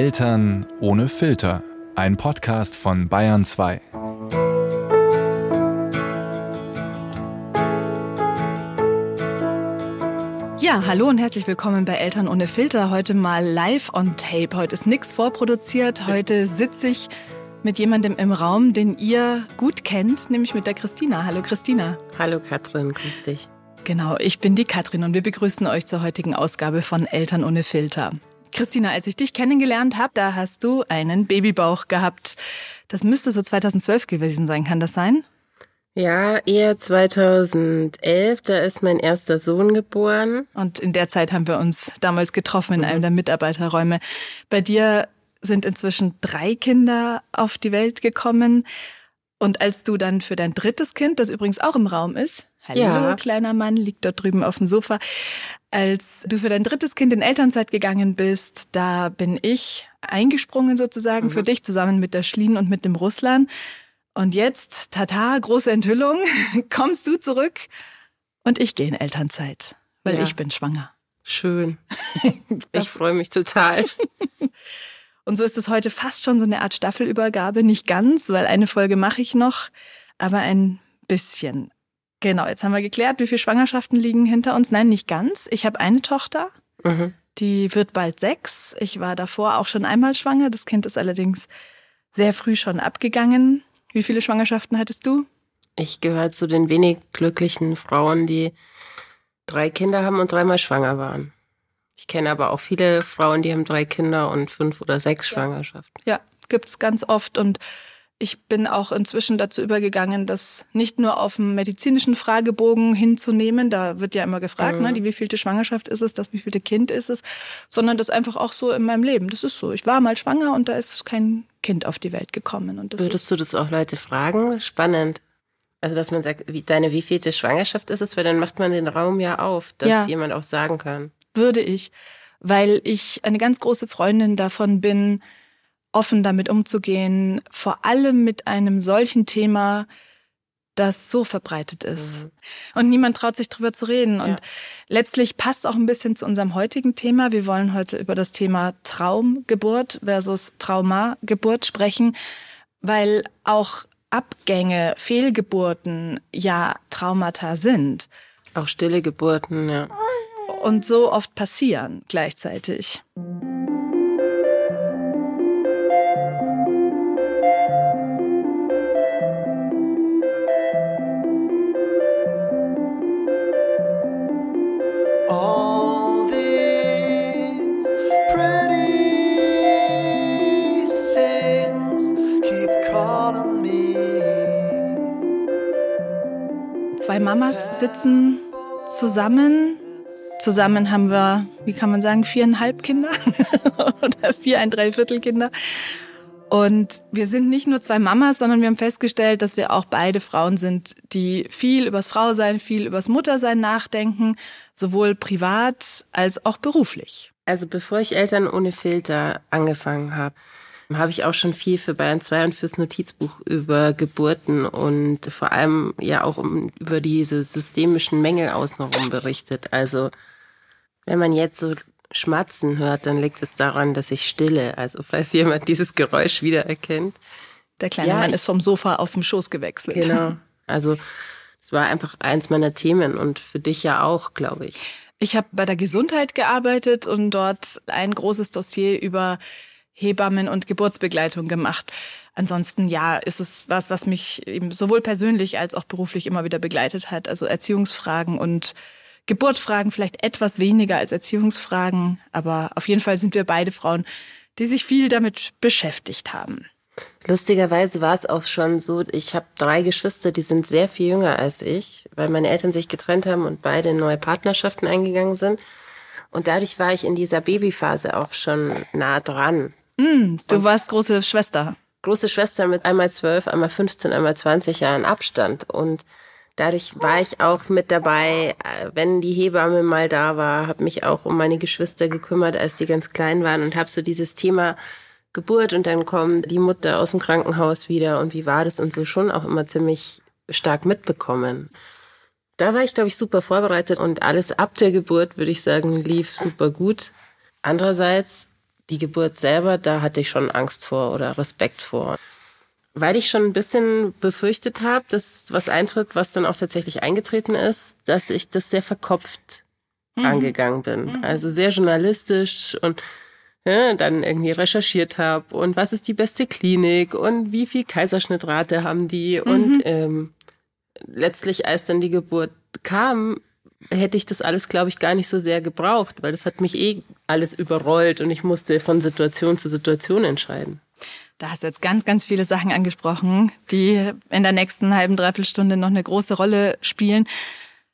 Eltern ohne Filter. Ein Podcast von Bayern 2. Ja, hallo und herzlich willkommen bei Eltern ohne Filter. Heute mal live on tape. Heute ist nichts vorproduziert. Heute sitze ich mit jemandem im Raum, den ihr gut kennt, nämlich mit der Christina. Hallo Christina. Hallo Katrin, grüß dich. Genau, ich bin die Katrin und wir begrüßen euch zur heutigen Ausgabe von Eltern ohne Filter. Christina, als ich dich kennengelernt habe, da hast du einen Babybauch gehabt. Das müsste so 2012 gewesen sein, kann das sein? Ja, eher 2011, da ist mein erster Sohn geboren. Und in der Zeit haben wir uns damals getroffen in einem der Mitarbeiterräume. Bei dir sind inzwischen drei Kinder auf die Welt gekommen. Und als du dann für dein drittes Kind, das übrigens auch im Raum ist, hallo Ja. kleiner Mann, liegt dort drüben auf dem Sofa, als du für dein drittes Kind in Elternzeit gegangen bist, da bin ich eingesprungen sozusagen für dich zusammen mit der Schlien und mit dem Russland. Und jetzt, tata, große Enthüllung, kommst du zurück und ich gehe in Elternzeit, weil Ja. ich bin schwanger. Schön. Ich freue mich total. Und so ist es heute fast schon so eine Art Staffelübergabe. Nicht ganz, weil eine Folge mache ich noch, aber ein bisschen. Genau, jetzt haben wir geklärt, wie viele Schwangerschaften liegen hinter uns. Nein, nicht ganz. Ich habe eine Tochter, Mhm. die wird bald sechs. Ich war davor auch schon einmal schwanger. Das Kind ist allerdings sehr früh schon abgegangen. Wie viele Schwangerschaften hattest du? Ich gehöre zu den wenig glücklichen Frauen, die drei Kinder haben und dreimal schwanger waren. Ich kenne aber auch viele Frauen, die haben drei Kinder und fünf oder sechs Schwangerschaften. Ja, gibt's ganz oft und ich bin auch inzwischen dazu übergegangen, das nicht nur auf dem medizinischen Fragebogen hinzunehmen, da wird ja immer gefragt, Mhm. ne, die wievielte Schwangerschaft ist es, das wievielte Kind ist es, sondern das einfach auch so in meinem Leben. Das ist so. Ich war mal schwanger und da ist kein Kind auf die Welt gekommen und das Würdest du das auch Leute fragen? Spannend. Also, dass man sagt, wie, deine wievielte Schwangerschaft ist es, weil dann macht man den Raum ja auf, dass Ja. jemand auch sagen kann. würde ich, weil ich eine ganz große Freundin davon bin, offen damit umzugehen, vor allem mit einem solchen Thema, das so verbreitet ist. Und niemand traut sich drüber zu reden. Und letztlich passt auch ein bisschen zu unserem heutigen Thema. Wir wollen heute über das Thema Traumgeburt versus Traumageburt sprechen, weil auch Abgänge, Fehlgeburten ja Traumata sind Auch stille Geburten, ja. und so oft passieren gleichzeitig. Mamas sitzen zusammen. Zusammen haben wir, wie kann man sagen, viereinhalb Kinder oder vier, ein Dreiviertel Kinder. Und wir sind nicht nur zwei Mamas, sondern wir haben festgestellt, dass wir auch beide Frauen sind, die viel übers Frausein, viel übers Muttersein nachdenken, sowohl privat als auch beruflich. Also bevor ich Eltern ohne Filter angefangen habe, habe ich auch schon viel für Bayern 2 und fürs Notizbuch über Geburten und vor allem ja auch um, über diese systemischen Mängel außenrum berichtet. Also wenn man jetzt so Schmatzen hört, dann liegt es daran, dass ich stille. Also falls jemand dieses Geräusch wiedererkennt. Der kleine Ja, Mann ist vom Sofa auf den Schoß gewechselt. Genau. Also es war einfach eins meiner Themen und für dich ja auch, glaube ich. Ich habe bei der Gesundheit gearbeitet und dort ein großes Dossier über Hebammen und Geburtsbegleitung gemacht. Ansonsten ja, ist es was, was mich eben sowohl persönlich als auch beruflich immer wieder begleitet hat. Also Erziehungsfragen und Geburtfragen vielleicht etwas weniger als Erziehungsfragen, aber auf jeden Fall sind wir beide Frauen, die sich viel damit beschäftigt haben. Lustigerweise war es auch schon so, ich habe drei Geschwister, die sind sehr viel jünger als ich, weil meine Eltern sich getrennt haben und beide neue Partnerschaften eingegangen sind. Und dadurch war ich in dieser Babyphase auch schon nah dran. Du warst große Schwester. Große Schwester mit einmal zwölf, einmal 15, einmal 20 Jahren Abstand. Und dadurch war ich auch mit dabei, äh, wenn die Hebamme mal da war, habe mich auch um meine Geschwister gekümmert, als die ganz klein waren und habe so dieses Thema Geburt und dann kommt die Mutter aus dem Krankenhaus wieder und wie war das und so schon auch immer ziemlich stark mitbekommen. Da war ich, glaube ich, super vorbereitet und alles ab der Geburt, würde ich sagen, lief super gut. Andererseits, die Geburt selber, da hatte ich schon Angst vor oder Respekt vor. Weil ich schon ein bisschen befürchtet habe, dass was eintritt, was dann auch tatsächlich eingetreten ist, dass ich das sehr verkopft angegangen bin. Also sehr journalistisch und ja, dann irgendwie recherchiert habe und was ist die beste Klinik und wie viel Kaiserschnittrate haben die und ähm, letztlich als dann die Geburt kam, hätte ich das alles, glaube ich, gar nicht so sehr gebraucht, weil das hat mich eh alles überrollt und ich musste von Situation zu Situation entscheiden. Da hast du jetzt ganz, ganz viele Sachen angesprochen, die in der nächsten halben, dreiviertel Stunde noch eine große Rolle spielen.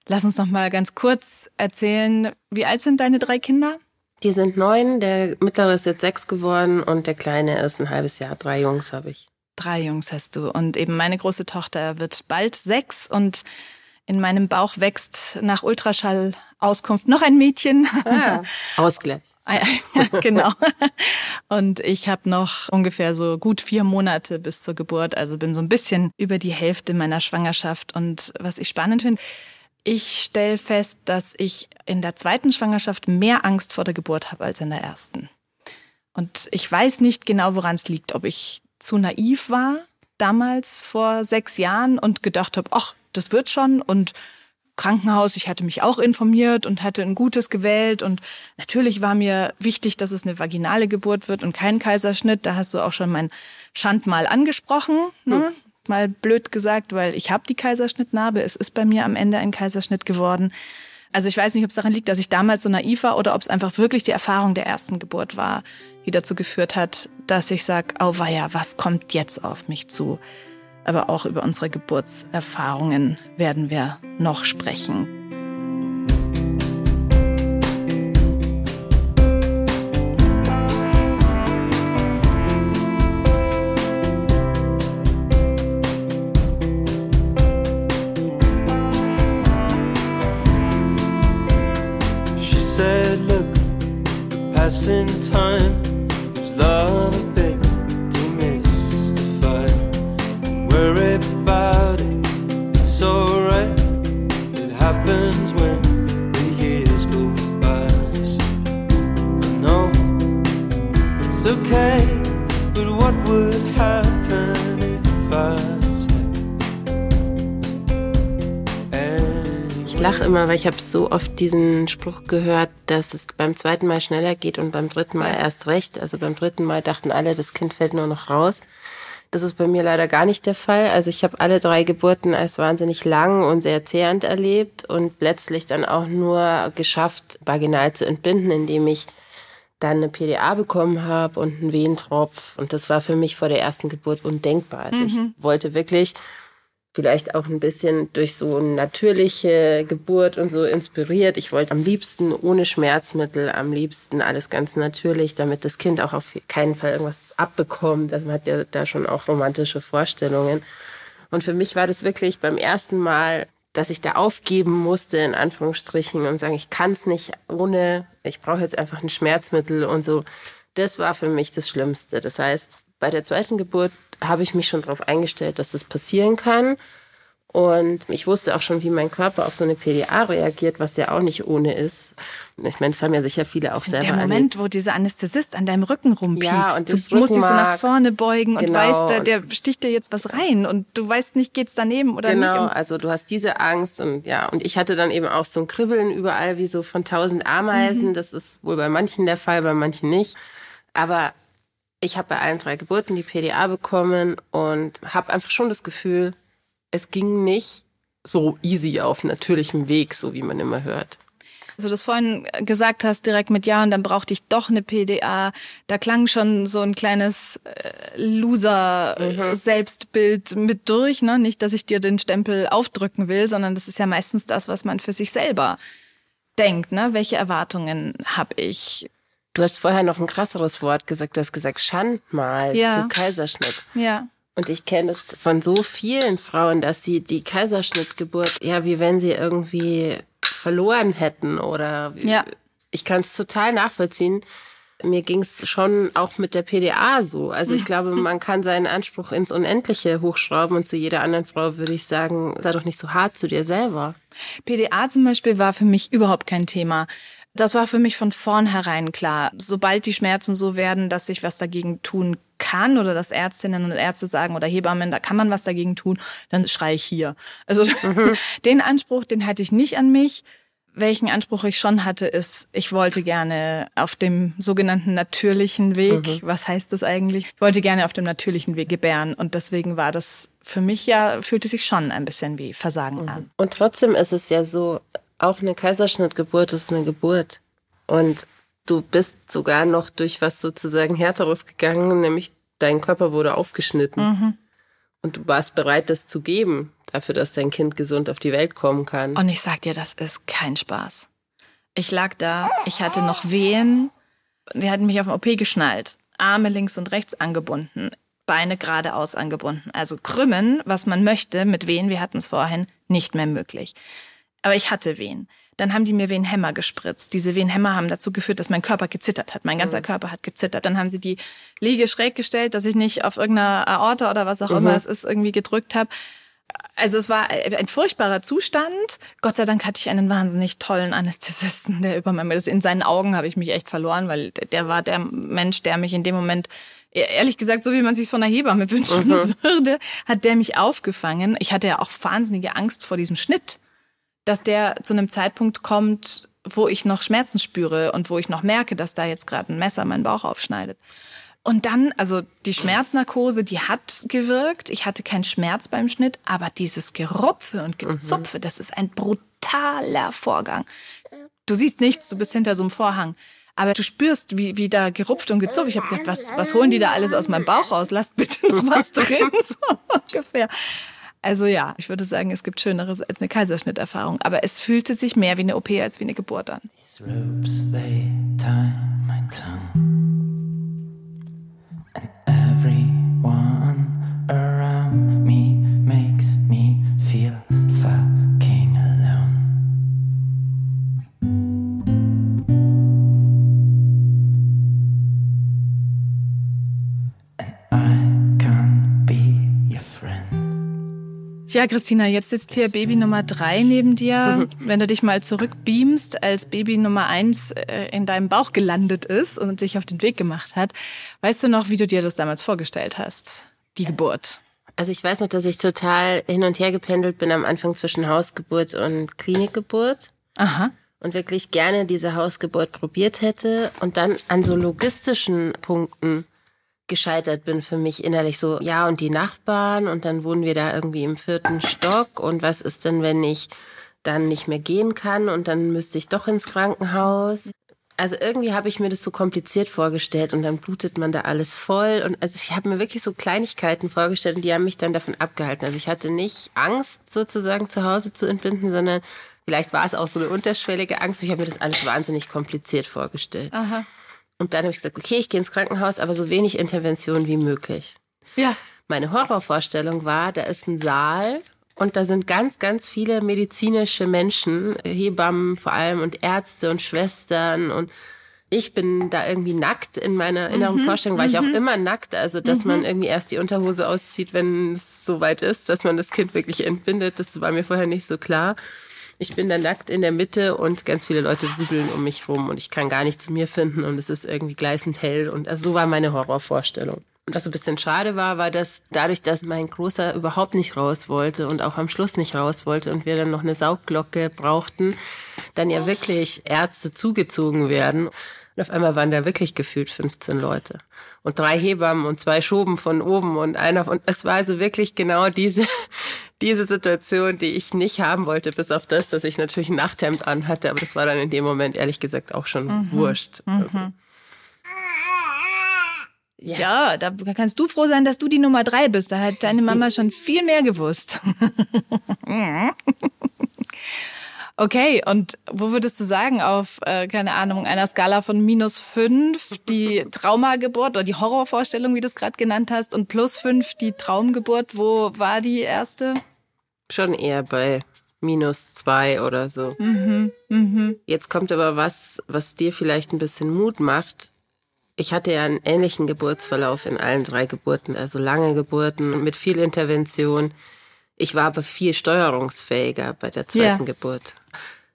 Lass uns noch mal ganz kurz erzählen, wie alt sind deine drei Kinder? Die sind neun, der mittlere ist jetzt sechs geworden und der kleine ist ein halbes Jahr. Drei Jungs habe ich. Drei Jungs hast du. Und eben meine große Tochter wird bald sechs und in meinem Bauch wächst nach Ultraschallauskunft noch ein Mädchen. Ausgleich. Ah, genau. Und ich habe noch ungefähr so gut vier Monate bis zur Geburt, also bin so ein bisschen über die Hälfte meiner Schwangerschaft. Und was ich spannend finde, ich stelle fest, dass ich in der zweiten Schwangerschaft mehr Angst vor der Geburt habe als in der ersten. Und ich weiß nicht genau, woran es liegt, ob ich zu naiv war damals vor sechs Jahren und gedacht habe, ach, das wird schon und Krankenhaus, ich hatte mich auch informiert und hatte ein gutes gewählt und natürlich war mir wichtig, dass es eine vaginale Geburt wird und kein Kaiserschnitt. Da hast du auch schon mein Schandmal angesprochen, ne? mal blöd gesagt, weil ich habe die Kaiserschnittnarbe. Es ist bei mir am Ende ein Kaiserschnitt geworden. Also ich weiß nicht, ob es daran liegt, dass ich damals so naiv war oder ob es einfach wirklich die Erfahrung der ersten Geburt war, die dazu geführt hat, dass ich sag, oh weia, was kommt jetzt auf mich zu? Aber auch über unsere Geburtserfahrungen werden wir noch sprechen. Passing time immer, weil ich habe so oft diesen Spruch gehört, dass es beim zweiten Mal schneller geht und beim dritten Mal erst recht. Also beim dritten Mal dachten alle, das Kind fällt nur noch raus. Das ist bei mir leider gar nicht der Fall. Also ich habe alle drei Geburten als wahnsinnig lang und sehr zehrend erlebt und letztlich dann auch nur geschafft, vaginal zu entbinden, indem ich dann eine PDA bekommen habe und einen Wehentropf. Und das war für mich vor der ersten Geburt undenkbar. Also ich wollte wirklich vielleicht auch ein bisschen durch so eine natürliche Geburt und so inspiriert. Ich wollte am liebsten ohne Schmerzmittel, am liebsten alles ganz natürlich, damit das Kind auch auf keinen Fall irgendwas abbekommt. Also man hat ja da schon auch romantische Vorstellungen. Und für mich war das wirklich beim ersten Mal, dass ich da aufgeben musste, in Anführungsstrichen, und sagen, ich kann es nicht ohne, ich brauche jetzt einfach ein Schmerzmittel und so. Das war für mich das Schlimmste. Das heißt, bei der zweiten Geburt habe ich mich schon darauf eingestellt, dass das passieren kann. Und ich wusste auch schon, wie mein Körper auf so eine PDA reagiert, was ja auch nicht ohne ist. Ich meine, das haben ja sicher viele auch selber Der erlebt. Moment, wo dieser Anästhesist an deinem Rücken rumpiekst, Ja, und das du musst dich so nach vorne beugen und Genau. weißt, der, der sticht dir jetzt was rein und du weißt nicht, geht's daneben oder nicht. Genau, Und also du hast diese Angst und ja, und ich hatte dann eben auch so ein Kribbeln überall wie so von tausend Ameisen. Das ist wohl bei manchen der Fall, bei manchen nicht. Aber ich habe bei allen drei Geburten die PDA bekommen und habe einfach schon das Gefühl, es ging nicht so easy auf natürlichem Weg, so wie man immer hört. so das vorhin gesagt hast, direkt mit Ja und dann brauchte ich doch eine PDA. Da klang schon so ein kleines äh, Loser-Selbstbild mit durch. Ne? Nicht, dass ich dir den Stempel aufdrücken will, sondern das ist ja meistens das, was man für sich selber denkt. Ne? Welche Erwartungen habe ich? Du hast vorher noch ein krasseres Wort gesagt. Du hast gesagt Schandmal Ja. zu Kaiserschnitt. Ja. Und ich kenne es von so vielen Frauen, dass sie die Kaiserschnittgeburt, ja, wie wenn sie irgendwie verloren hätten oder Ja. ich kann es total nachvollziehen. Mir ging es schon auch mit der PDA so. Also ich glaube, man kann seinen Anspruch ins Unendliche hochschrauben und zu jeder anderen Frau würde ich sagen, sei doch nicht so hart zu dir selber. PDA zum Beispiel war für mich überhaupt kein Thema. Das war für mich von vornherein klar. Sobald die Schmerzen so werden, dass ich was dagegen tun kann oder dass Ärztinnen und Ärzte sagen oder Hebammen, da kann man was dagegen tun, dann schreie ich hier. Also mhm. den Anspruch, den hatte ich nicht an mich. Welchen Anspruch ich schon hatte, ist, ich wollte gerne auf dem sogenannten natürlichen Weg, mhm. was heißt das eigentlich? Ich wollte gerne auf dem natürlichen Weg gebären und deswegen war das für mich ja, fühlte sich schon ein bisschen wie Versagen mhm. an. Und trotzdem ist es ja so, auch eine Kaiserschnittgeburt ist eine Geburt. Und du bist sogar noch durch was sozusagen härteres gegangen, nämlich dein Körper wurde aufgeschnitten. Mhm. Und du warst bereit, das zu geben, dafür, dass dein Kind gesund auf die Welt kommen kann. Und ich sag dir, das ist kein Spaß. Ich lag da, ich hatte noch Wehen, die hatten mich auf dem OP geschnallt, Arme links und rechts angebunden, Beine geradeaus angebunden. Also krümmen, was man möchte, mit Wehen, wir hatten es vorhin, nicht mehr möglich. Aber ich hatte Wehen. Dann haben die mir Wehenhämmer gespritzt. Diese Wehenhämmer haben dazu geführt, dass mein Körper gezittert hat. Mein ganzer mhm. Körper hat gezittert. Dann haben sie die Liege schräg gestellt, dass ich nicht auf irgendeiner Aorta oder was auch mhm. immer es ist, irgendwie gedrückt habe. Also es war ein furchtbarer Zustand. Gott sei Dank hatte ich einen wahnsinnig tollen Anästhesisten, der über mein, in seinen Augen habe ich mich echt verloren, weil der war der Mensch, der mich in dem Moment e, ehrlich gesagt, so wie man sich von einer Hebamme wünschen mhm. würde, hat der mich aufgefangen. Ich hatte ja auch wahnsinnige Angst vor diesem Schnitt dass der zu einem Zeitpunkt kommt, wo ich noch Schmerzen spüre und wo ich noch merke, dass da jetzt gerade ein Messer meinen Bauch aufschneidet. Und dann, also die Schmerznarkose, die hat gewirkt. Ich hatte keinen Schmerz beim Schnitt, aber dieses Gerupfe und Gezupfe, mhm. das ist ein brutaler Vorgang. Du siehst nichts, du bist hinter so einem Vorhang. Aber du spürst, wie, wie da gerupft und gezupft. Ich habe gedacht, was, was holen die da alles aus meinem Bauch raus? Lasst bitte noch was drin, so ungefähr. Also ja, ich würde sagen, es gibt Schöneres als eine Kaiserschnitterfahrung. Aber es fühlte sich mehr wie eine OP als wie eine Geburt an. These ropes, they tie my tongue. And everyone around me makes me feel Ja, Christina, jetzt sitzt hier Baby Nummer drei neben dir. Wenn du dich mal zurückbeamst, als Baby Nummer eins äh, in deinem Bauch gelandet ist und sich auf den Weg gemacht hat, weißt du noch, wie du dir das damals vorgestellt hast? Die Geburt. Also ich weiß noch, dass ich total hin und her gependelt bin am Anfang zwischen Hausgeburt und Klinikgeburt. Aha. Und wirklich gerne diese Hausgeburt probiert hätte und dann an so logistischen Punkten gescheitert bin für mich innerlich so, ja, und die Nachbarn und dann wohnen wir da irgendwie im vierten Stock und was ist denn, wenn ich dann nicht mehr gehen kann und dann müsste ich doch ins Krankenhaus. Also irgendwie habe ich mir das so kompliziert vorgestellt und dann blutet man da alles voll und also ich habe mir wirklich so Kleinigkeiten vorgestellt und die haben mich dann davon abgehalten. Also ich hatte nicht Angst sozusagen zu Hause zu entbinden, sondern vielleicht war es auch so eine unterschwellige Angst. Ich habe mir das alles wahnsinnig kompliziert vorgestellt. Aha. Und dann habe ich gesagt, okay, ich gehe ins Krankenhaus, aber so wenig Intervention wie möglich. Ja. Meine Horrorvorstellung war, da ist ein Saal und da sind ganz, ganz viele medizinische Menschen, Hebammen vor allem und Ärzte und Schwestern und ich bin da irgendwie nackt in meiner inneren mhm, Vorstellung, war ich auch mhm. immer nackt, also dass mhm. man irgendwie erst die Unterhose auszieht, wenn es soweit ist, dass man das Kind wirklich entbindet, das war mir vorher nicht so klar. Ich bin da nackt in der Mitte und ganz viele Leute wuseln um mich rum und ich kann gar nicht zu mir finden und es ist irgendwie gleißend hell und also so war meine Horrorvorstellung. Und was ein bisschen schade war, war, dass dadurch, dass mein Großer überhaupt nicht raus wollte und auch am Schluss nicht raus wollte und wir dann noch eine Saugglocke brauchten, dann ja wirklich Ärzte zugezogen werden. Und auf einmal waren da wirklich gefühlt 15 Leute. Und drei Hebammen und zwei Schoben von oben und einer von, es war also wirklich genau diese, diese Situation, die ich nicht haben wollte, bis auf das, dass ich natürlich ein Nachthemd anhatte, aber das war dann in dem Moment ehrlich gesagt auch schon mhm. wurscht. Mhm. Also. Ja. ja, da kannst du froh sein, dass du die Nummer drei bist. Da hat deine Mama schon viel mehr gewusst. Okay, und wo würdest du sagen, auf, äh, keine Ahnung, einer Skala von minus fünf die Traumageburt oder die Horrorvorstellung, wie du es gerade genannt hast, und plus fünf die Traumgeburt, wo war die erste? Schon eher bei minus zwei oder so. Mhm, mhm. Jetzt kommt aber was, was dir vielleicht ein bisschen Mut macht. Ich hatte ja einen ähnlichen Geburtsverlauf in allen drei Geburten, also lange Geburten mit viel Intervention. Ich war aber viel steuerungsfähiger bei der zweiten ja. Geburt.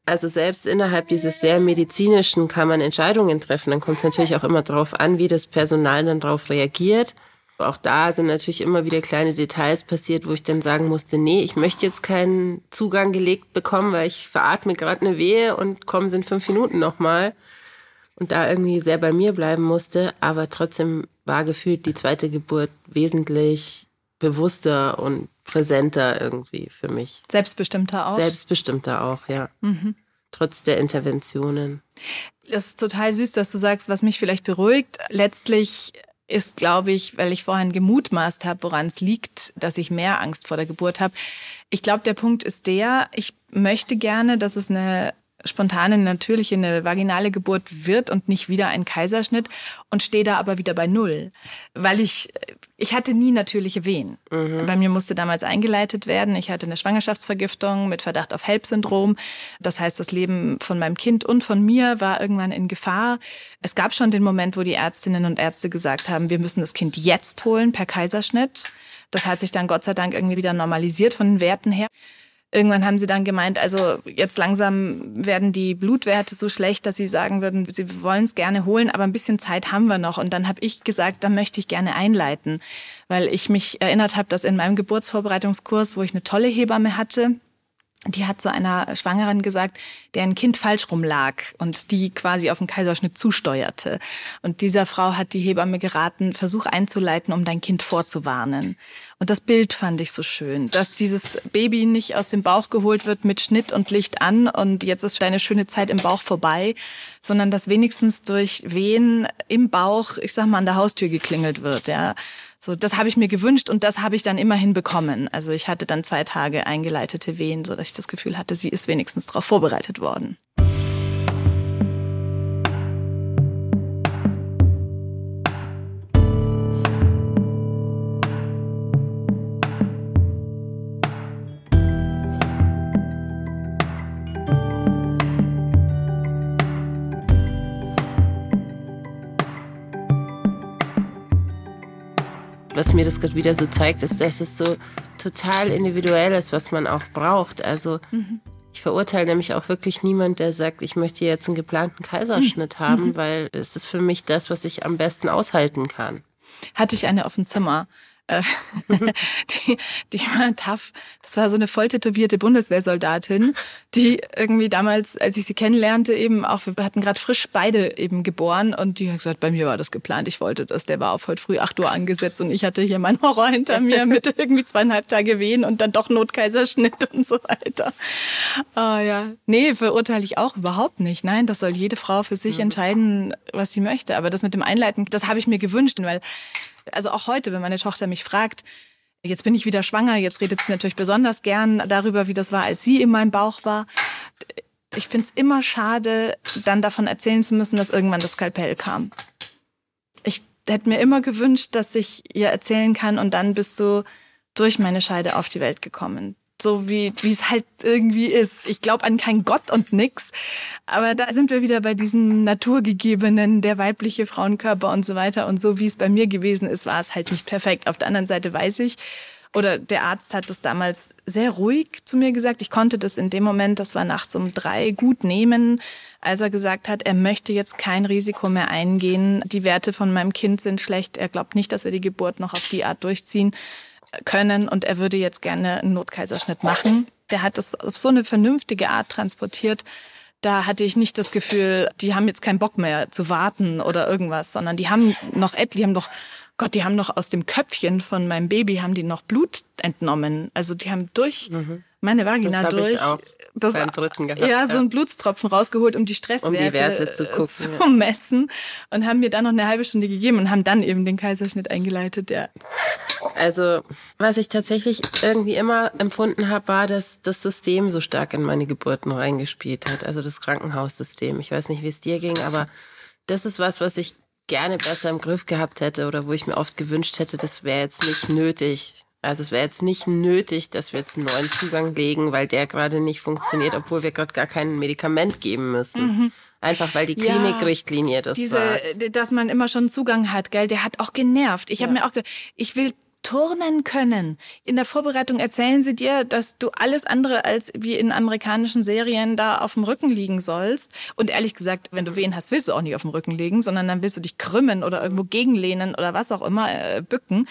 Also selbst innerhalb dieses sehr medizinischen kann man Entscheidungen treffen. Dann kommt es natürlich auch immer darauf an, wie das Personal dann darauf reagiert. Auch da sind natürlich immer wieder kleine Details passiert, wo ich dann sagen musste, nee, ich möchte jetzt keinen Zugang gelegt bekommen, weil ich veratme gerade eine Wehe und kommen sind fünf Minuten nochmal. Und da irgendwie sehr bei mir bleiben musste. Aber trotzdem war gefühlt die zweite Geburt wesentlich bewusster und präsenter irgendwie für mich. Selbstbestimmter auch. Selbstbestimmter auch, ja. Mhm. Trotz der Interventionen. Das ist total süß, dass du sagst, was mich vielleicht beruhigt. Letztlich ist, glaube ich, weil ich vorhin gemutmaßt habe, woran es liegt, dass ich mehr Angst vor der Geburt habe. Ich glaube, der Punkt ist der, ich möchte gerne, dass es eine spontane, natürliche, eine vaginale Geburt wird und nicht wieder ein Kaiserschnitt und stehe da aber wieder bei Null. Weil ich, ich hatte nie natürliche Wehen. Mhm. Bei mir musste damals eingeleitet werden. Ich hatte eine Schwangerschaftsvergiftung mit Verdacht auf HELP-Syndrom. Das heißt, das Leben von meinem Kind und von mir war irgendwann in Gefahr. Es gab schon den Moment, wo die Ärztinnen und Ärzte gesagt haben, wir müssen das Kind jetzt holen per Kaiserschnitt. Das hat sich dann Gott sei Dank irgendwie wieder normalisiert von den Werten her. Irgendwann haben sie dann gemeint, also jetzt langsam werden die Blutwerte so schlecht, dass sie sagen würden, sie wollen es gerne holen, aber ein bisschen Zeit haben wir noch. Und dann habe ich gesagt, dann möchte ich gerne einleiten, weil ich mich erinnert habe, dass in meinem Geburtsvorbereitungskurs, wo ich eine tolle Hebamme hatte, die hat zu einer Schwangeren gesagt, der ein Kind falsch rum lag und die quasi auf den Kaiserschnitt zusteuerte. Und dieser Frau hat die Hebamme geraten, versuch einzuleiten, um dein Kind vorzuwarnen. Und das Bild fand ich so schön, dass dieses Baby nicht aus dem Bauch geholt wird mit Schnitt und Licht an und jetzt ist deine schöne Zeit im Bauch vorbei, sondern dass wenigstens durch Wehen im Bauch, ich sag mal, an der Haustür geklingelt wird, ja. So, das habe ich mir gewünscht und das habe ich dann immerhin bekommen. Also ich hatte dann zwei Tage eingeleitete Wehen, so dass ich das Gefühl hatte, sie ist wenigstens darauf vorbereitet worden. Was mir das gerade wieder so zeigt, ist, dass es so total individuell ist, was man auch braucht. Also mhm. ich verurteile nämlich auch wirklich niemand, der sagt, ich möchte jetzt einen geplanten Kaiserschnitt mhm. haben, weil es ist für mich das, was ich am besten aushalten kann. Hatte ich eine auf dem Zimmer äh, die, die war tough. Das war so eine voll tätowierte Bundeswehrsoldatin, die irgendwie damals, als ich sie kennenlernte, eben auch, wir hatten gerade frisch beide eben geboren und die hat gesagt, bei mir war das geplant, ich wollte das. Der war auf heute früh 8 Uhr angesetzt und ich hatte hier meinen Horror hinter mir mit irgendwie zweieinhalb Tage Wehen und dann doch Notkaiserschnitt und so weiter. Ah ja, nee, verurteile ich auch überhaupt nicht. Nein, das soll jede Frau für sich mhm. entscheiden, was sie möchte. Aber das mit dem Einleiten, das habe ich mir gewünscht, weil also auch heute, wenn meine Tochter mich fragt, jetzt bin ich wieder schwanger, jetzt redet sie natürlich besonders gern darüber, wie das war, als sie in meinem Bauch war. Ich finde es immer schade, dann davon erzählen zu müssen, dass irgendwann das Skalpell kam. Ich hätte mir immer gewünscht, dass ich ihr erzählen kann und dann bist du durch meine Scheide auf die Welt gekommen so wie wie es halt irgendwie ist. Ich glaube an kein Gott und nix, aber da sind wir wieder bei diesem naturgegebenen, der weibliche Frauenkörper und so weiter und so wie es bei mir gewesen ist, war es halt nicht perfekt. Auf der anderen Seite weiß ich, oder der Arzt hat das damals sehr ruhig zu mir gesagt. Ich konnte das in dem Moment, das war nachts um drei, gut nehmen, als er gesagt hat, er möchte jetzt kein Risiko mehr eingehen. Die Werte von meinem Kind sind schlecht. Er glaubt nicht, dass wir die Geburt noch auf die Art durchziehen können und er würde jetzt gerne einen Notkaiserschnitt machen. Der hat das auf so eine vernünftige Art transportiert. Da hatte ich nicht das Gefühl, die haben jetzt keinen Bock mehr zu warten oder irgendwas, sondern die haben noch etliche, die haben doch Gott, die haben noch aus dem Köpfchen von meinem Baby haben die noch Blut entnommen. Also die haben durch mhm. Meine Vagina das durch ich auch das, beim Dritten gehabt, ja, so einen Blutstropfen rausgeholt, um die Stresswerte um die Werte zu, gucken, zu ja. messen und haben mir dann noch eine halbe Stunde gegeben und haben dann eben den Kaiserschnitt eingeleitet, ja. Also, was ich tatsächlich irgendwie immer empfunden habe, war, dass das System so stark in meine Geburten reingespielt hat, also das Krankenhaussystem. Ich weiß nicht, wie es dir ging, aber das ist was, was ich gerne besser im Griff gehabt hätte oder wo ich mir oft gewünscht hätte, das wäre jetzt nicht nötig. Also es wäre jetzt nicht nötig, dass wir jetzt einen neuen Zugang legen, weil der gerade nicht funktioniert, obwohl wir gerade gar kein Medikament geben müssen. Mhm. Einfach weil die Klinikrichtlinie das diese, sagt. Dass man immer schon Zugang hat, gell, der hat auch genervt. Ich ja. habe mir auch, ich will turnen können. In der Vorbereitung erzählen sie dir, dass du alles andere als wie in amerikanischen Serien da auf dem Rücken liegen sollst. Und ehrlich gesagt, wenn du Wehen hast, willst du auch nicht auf dem Rücken liegen, sondern dann willst du dich krümmen oder irgendwo gegenlehnen oder was auch immer, äh, bücken.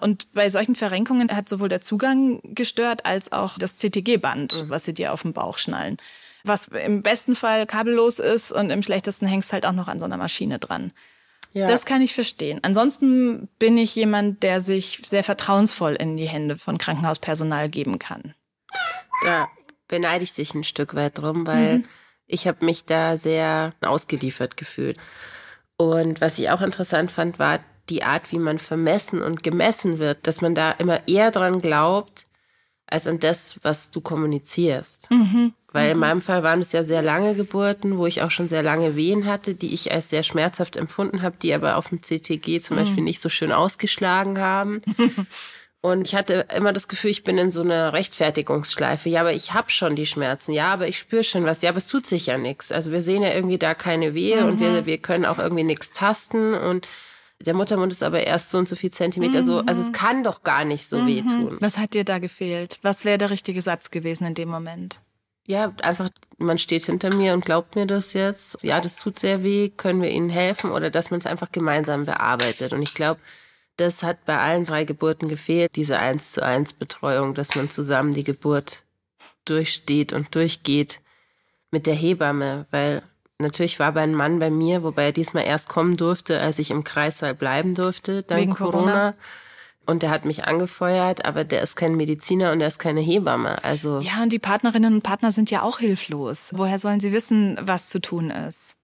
Und bei solchen Verrenkungen hat sowohl der Zugang gestört als auch das CTG-Band, mhm. was sie dir auf den Bauch schnallen. Was im besten Fall kabellos ist und im schlechtesten hängst halt auch noch an so einer Maschine dran. Ja. Das kann ich verstehen. Ansonsten bin ich jemand, der sich sehr vertrauensvoll in die Hände von Krankenhauspersonal geben kann. Da beneide ich dich ein Stück weit drum, weil mhm. ich habe mich da sehr ausgeliefert gefühlt. Und was ich auch interessant fand, war die Art, wie man vermessen und gemessen wird, dass man da immer eher dran glaubt, als an das, was du kommunizierst. Mhm. Weil in mhm. meinem Fall waren es ja sehr lange Geburten, wo ich auch schon sehr lange Wehen hatte, die ich als sehr schmerzhaft empfunden habe, die aber auf dem CTG zum mhm. Beispiel nicht so schön ausgeschlagen haben. Und ich hatte immer das Gefühl, ich bin in so einer Rechtfertigungsschleife. Ja, aber ich habe schon die Schmerzen. Ja, aber ich spüre schon was. Ja, aber es tut sich ja nichts. Also wir sehen ja irgendwie da keine Wehe mhm. und wir, wir können auch irgendwie nichts tasten. Und der Muttermund ist aber erst so und so viel Zentimeter. Mhm. So, also es kann doch gar nicht so mhm. wehtun. Was hat dir da gefehlt? Was wäre der richtige Satz gewesen in dem Moment? Ja, einfach, man steht hinter mir und glaubt mir das jetzt. Ja, das tut sehr weh, können wir Ihnen helfen oder dass man es einfach gemeinsam bearbeitet. Und ich glaube, das hat bei allen drei Geburten gefehlt, diese eins zu eins Betreuung, dass man zusammen die Geburt durchsteht und durchgeht mit der Hebamme, weil Natürlich war aber ein Mann bei mir, wobei er diesmal erst kommen durfte, als ich im Kreissaal bleiben durfte, dank Wegen Corona. Corona. Und der hat mich angefeuert, aber der ist kein Mediziner und er ist keine Hebamme. Also ja, und die Partnerinnen und Partner sind ja auch hilflos. Woher sollen sie wissen, was zu tun ist?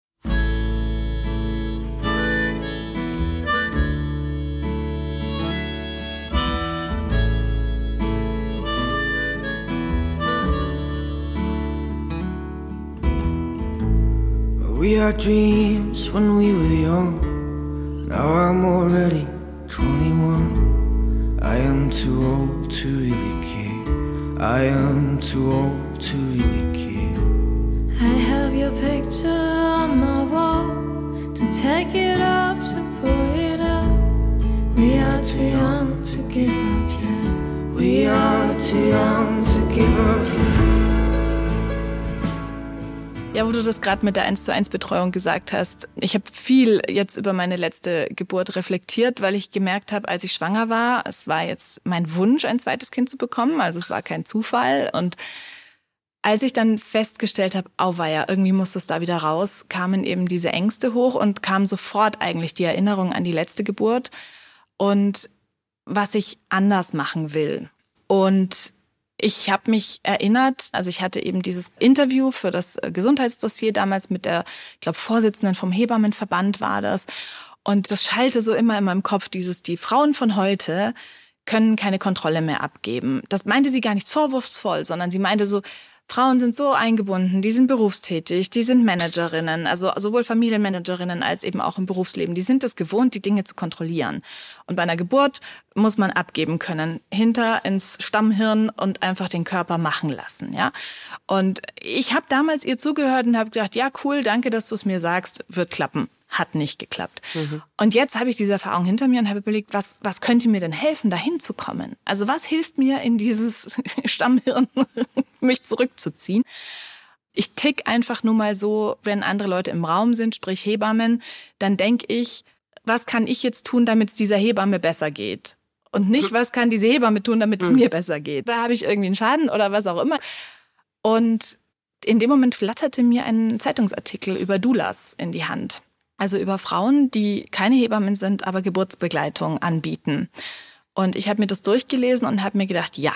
We had dreams when we were young. Now I'm already 21. I am too old to really care. I am too old to really care. I have your picture on my wall. To take it up, to put it up. We are too young to give up yet. We are too young to give up yet. Ja, wo du das gerade mit der 1 zu 1 Betreuung gesagt hast. Ich habe viel jetzt über meine letzte Geburt reflektiert, weil ich gemerkt habe, als ich schwanger war, es war jetzt mein Wunsch, ein zweites Kind zu bekommen. Also es war kein Zufall. Und als ich dann festgestellt habe, auweia, irgendwie muss das da wieder raus, kamen eben diese Ängste hoch und kam sofort eigentlich die Erinnerung an die letzte Geburt und was ich anders machen will. Und ich habe mich erinnert, also ich hatte eben dieses Interview für das äh, Gesundheitsdossier damals mit der, ich glaube, Vorsitzenden vom Hebammenverband war das. Und das schallte so immer in meinem Kopf, dieses, die Frauen von heute können keine Kontrolle mehr abgeben. Das meinte sie gar nicht vorwurfsvoll, sondern sie meinte so, Frauen sind so eingebunden, die sind berufstätig, die sind Managerinnen, also sowohl Familienmanagerinnen als eben auch im Berufsleben. Die sind es gewohnt, die Dinge zu kontrollieren. Und bei einer Geburt muss man abgeben können, hinter ins Stammhirn und einfach den Körper machen lassen, ja. Und ich habe damals ihr zugehört und habe gedacht, ja cool, danke, dass du es mir sagst, wird klappen hat nicht geklappt. Mhm. Und jetzt habe ich diese Erfahrung hinter mir und habe überlegt, was, was könnte mir denn helfen, dahin zu kommen? Also was hilft mir in dieses Stammhirn, mich zurückzuziehen? Ich tick einfach nur mal so, wenn andere Leute im Raum sind, sprich Hebammen, dann denke ich, was kann ich jetzt tun, damit es dieser Hebamme besser geht? Und nicht, was kann diese Hebamme tun, damit es mhm. mir besser geht? Da habe ich irgendwie einen Schaden oder was auch immer. Und in dem Moment flatterte mir ein Zeitungsartikel über Dulas in die Hand. Also über Frauen, die keine Hebammen sind, aber Geburtsbegleitung anbieten. Und ich habe mir das durchgelesen und habe mir gedacht, ja,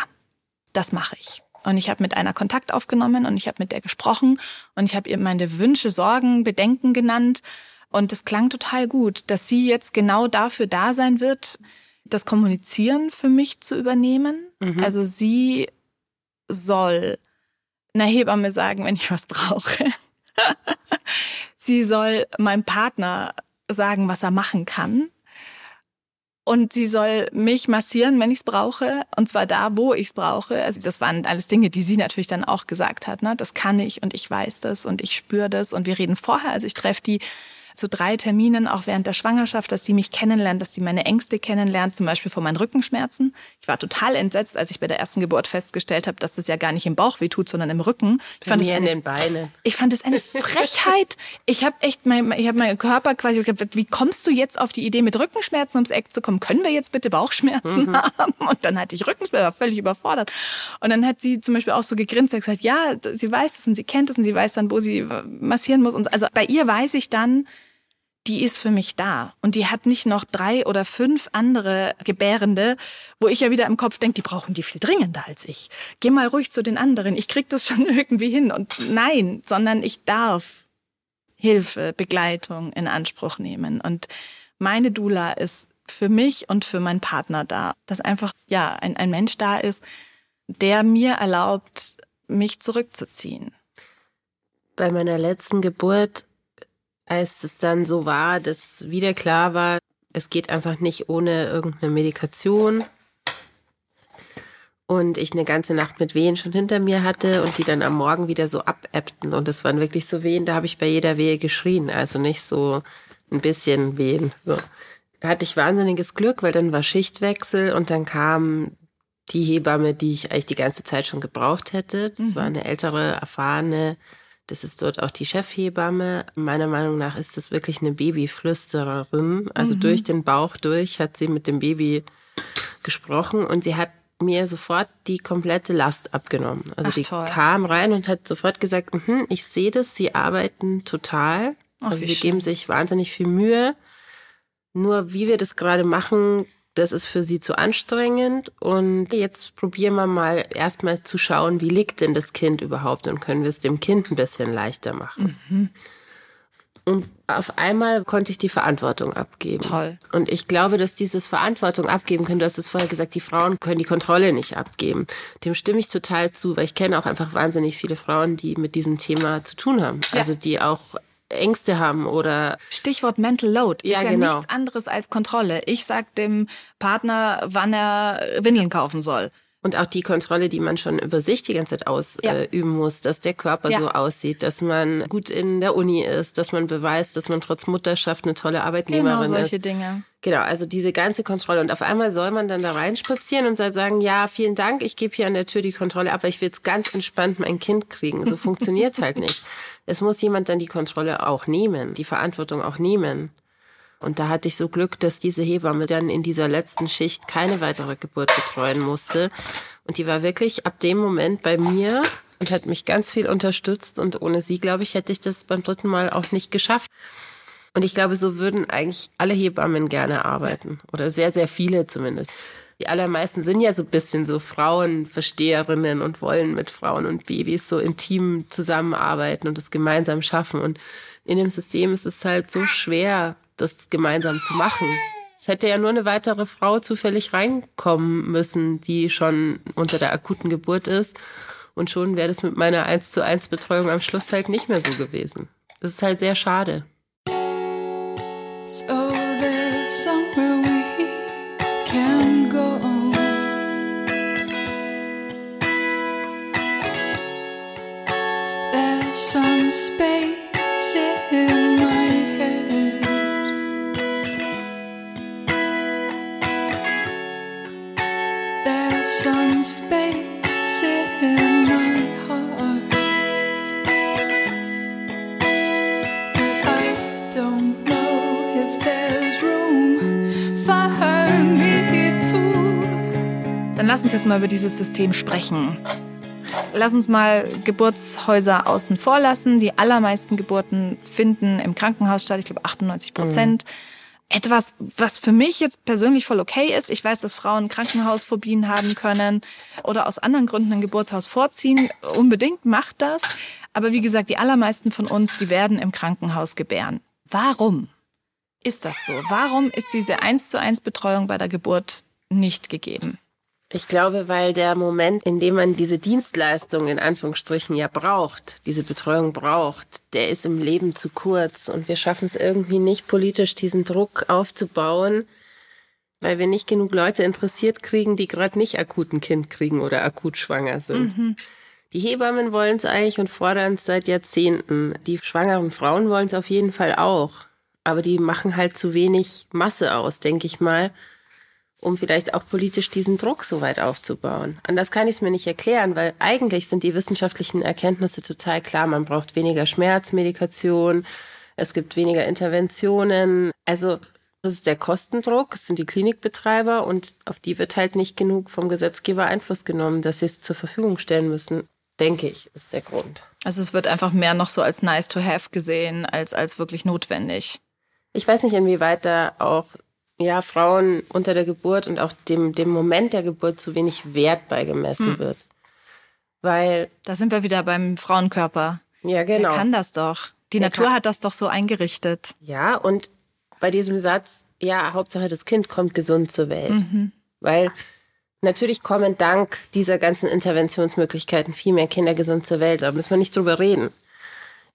das mache ich. Und ich habe mit einer Kontakt aufgenommen und ich habe mit der gesprochen und ich habe ihr meine Wünsche, Sorgen, Bedenken genannt. Und es klang total gut, dass sie jetzt genau dafür da sein wird, das Kommunizieren für mich zu übernehmen. Mhm. Also sie soll einer Hebamme sagen, wenn ich was brauche. Sie soll meinem Partner sagen, was er machen kann. Und sie soll mich massieren, wenn ich es brauche. Und zwar da, wo ich es brauche. Also das waren alles Dinge, die sie natürlich dann auch gesagt hat. Ne? Das kann ich und ich weiß das und ich spüre das. Und wir reden vorher. Also ich treffe die zu drei Terminen, auch während der Schwangerschaft, dass sie mich kennenlernt, dass sie meine Ängste kennenlernt, zum Beispiel vor meinen Rückenschmerzen. Ich war total entsetzt, als ich bei der ersten Geburt festgestellt habe, dass das ja gar nicht im Bauch wehtut, sondern im Rücken. Ich fand, es eine, in den Beinen. ich fand es eine Frechheit. ich habe echt, mein, ich habe meinen Körper quasi gesagt, wie kommst du jetzt auf die Idee, mit Rückenschmerzen ums Eck zu kommen? Können wir jetzt bitte Bauchschmerzen mhm. haben? Und dann hatte ich Rückenschmerzen, war völlig überfordert. Und dann hat sie zum Beispiel auch so gegrinst und gesagt, ja, sie weiß es und sie kennt es und sie weiß dann, wo sie massieren muss. Und also bei ihr weiß ich dann, die ist für mich da. Und die hat nicht noch drei oder fünf andere Gebärende, wo ich ja wieder im Kopf denke, die brauchen die viel dringender als ich. Geh mal ruhig zu den anderen. Ich krieg das schon irgendwie hin. Und nein, sondern ich darf Hilfe, Begleitung in Anspruch nehmen. Und meine Dula ist für mich und für meinen Partner da. Dass einfach, ja, ein, ein Mensch da ist, der mir erlaubt, mich zurückzuziehen. Bei meiner letzten Geburt, als es dann so war, dass wieder klar war, es geht einfach nicht ohne irgendeine Medikation. Und ich eine ganze Nacht mit Wehen schon hinter mir hatte und die dann am Morgen wieder so abebbten. Und das waren wirklich so Wehen, da habe ich bei jeder Wehe geschrien. Also nicht so ein bisschen Wehen. So. Da hatte ich wahnsinniges Glück, weil dann war Schichtwechsel und dann kam die Hebamme, die ich eigentlich die ganze Zeit schon gebraucht hätte. Das mhm. war eine ältere, erfahrene, das ist dort auch die Chefhebamme. Meiner Meinung nach ist das wirklich eine Babyflüstererin. Also mhm. durch den Bauch durch hat sie mit dem Baby gesprochen und sie hat mir sofort die komplette Last abgenommen. Also Ach, die toll. kam rein und hat sofort gesagt, mhm, ich sehe das, sie arbeiten total. Ach, also sie schön. geben sich wahnsinnig viel Mühe. Nur wie wir das gerade machen, das ist für sie zu anstrengend. Und jetzt probieren wir mal erstmal zu schauen, wie liegt denn das Kind überhaupt und können wir es dem Kind ein bisschen leichter machen. Mhm. Und auf einmal konnte ich die Verantwortung abgeben. Toll. Und ich glaube, dass dieses Verantwortung abgeben können, du hast es vorher gesagt, die Frauen können die Kontrolle nicht abgeben. Dem stimme ich total zu, weil ich kenne auch einfach wahnsinnig viele Frauen, die mit diesem Thema zu tun haben. Ja. Also die auch Ängste haben oder Stichwort Mental Load ja, ist ja genau. nichts anderes als Kontrolle. Ich sag dem Partner, wann er Windeln kaufen soll. Und auch die Kontrolle, die man schon über sich die ganze Zeit ausüben ja. äh, muss, dass der Körper ja. so aussieht, dass man gut in der Uni ist, dass man beweist, dass man trotz Mutterschaft eine tolle Arbeitnehmerin genau, solche ist. Dinge. Genau, also diese ganze Kontrolle. Und auf einmal soll man dann da reinspazieren und soll sagen, ja, vielen Dank, ich gebe hier an der Tür die Kontrolle ab, aber ich will jetzt ganz entspannt mein Kind kriegen. So funktioniert's halt nicht. Es muss jemand dann die Kontrolle auch nehmen, die Verantwortung auch nehmen. Und da hatte ich so Glück, dass diese Hebamme dann in dieser letzten Schicht keine weitere Geburt betreuen musste. Und die war wirklich ab dem Moment bei mir und hat mich ganz viel unterstützt. Und ohne sie, glaube ich, hätte ich das beim dritten Mal auch nicht geschafft. Und ich glaube, so würden eigentlich alle Hebammen gerne arbeiten. Oder sehr, sehr viele zumindest. Die allermeisten sind ja so ein bisschen so Frauenversteherinnen und wollen mit Frauen und Babys so intim zusammenarbeiten und es gemeinsam schaffen. Und in dem System ist es halt so schwer, das gemeinsam zu machen. Es hätte ja nur eine weitere Frau zufällig reinkommen müssen, die schon unter der akuten Geburt ist. Und schon wäre das mit meiner 1 zu 1 Betreuung am Schluss halt nicht mehr so gewesen. Das ist halt sehr schade. So there's somewhere we can go. There's some space in some space in my heart. But I don't know if there's room for me too. Dann lass uns jetzt mal über dieses System sprechen. Lass uns mal Geburtshäuser außen vor lassen. Die allermeisten Geburten finden im Krankenhaus statt, ich glaube 98 Prozent. Mhm etwas, was für mich jetzt persönlich voll okay ist. Ich weiß, dass Frauen Krankenhausphobien haben können oder aus anderen Gründen ein Geburtshaus vorziehen. Unbedingt macht das. Aber wie gesagt, die allermeisten von uns, die werden im Krankenhaus gebären. Warum ist das so? Warum ist diese eins zu eins Betreuung bei der Geburt nicht gegeben? Ich glaube, weil der Moment, in dem man diese Dienstleistung in Anführungsstrichen ja braucht, diese Betreuung braucht, der ist im Leben zu kurz und wir schaffen es irgendwie nicht politisch, diesen Druck aufzubauen, weil wir nicht genug Leute interessiert kriegen, die gerade nicht akut ein Kind kriegen oder akut schwanger sind. Mhm. Die Hebammen wollen es eigentlich und fordern es seit Jahrzehnten. Die schwangeren Frauen wollen es auf jeden Fall auch. aber die machen halt zu wenig Masse aus, denke ich mal, um vielleicht auch politisch diesen Druck so weit aufzubauen. Anders kann ich es mir nicht erklären, weil eigentlich sind die wissenschaftlichen Erkenntnisse total klar. Man braucht weniger Schmerzmedikation, es gibt weniger Interventionen. Also das ist der Kostendruck, es sind die Klinikbetreiber und auf die wird halt nicht genug vom Gesetzgeber Einfluss genommen, dass sie es zur Verfügung stellen müssen, denke ich, ist der Grund. Also es wird einfach mehr noch so als nice to have gesehen, als als wirklich notwendig. Ich weiß nicht, inwieweit da auch ja, Frauen unter der Geburt und auch dem, dem Moment der Geburt zu wenig Wert beigemessen hm. wird. Weil. Da sind wir wieder beim Frauenkörper. Ja, genau. Der kann das doch. Die Der Natur kann. hat das doch so eingerichtet. Ja, und bei diesem Satz, ja, Hauptsache das Kind kommt gesund zur Welt. Mhm. Weil natürlich kommen dank dieser ganzen Interventionsmöglichkeiten viel mehr Kinder gesund zur Welt. Da müssen wir nicht drüber reden.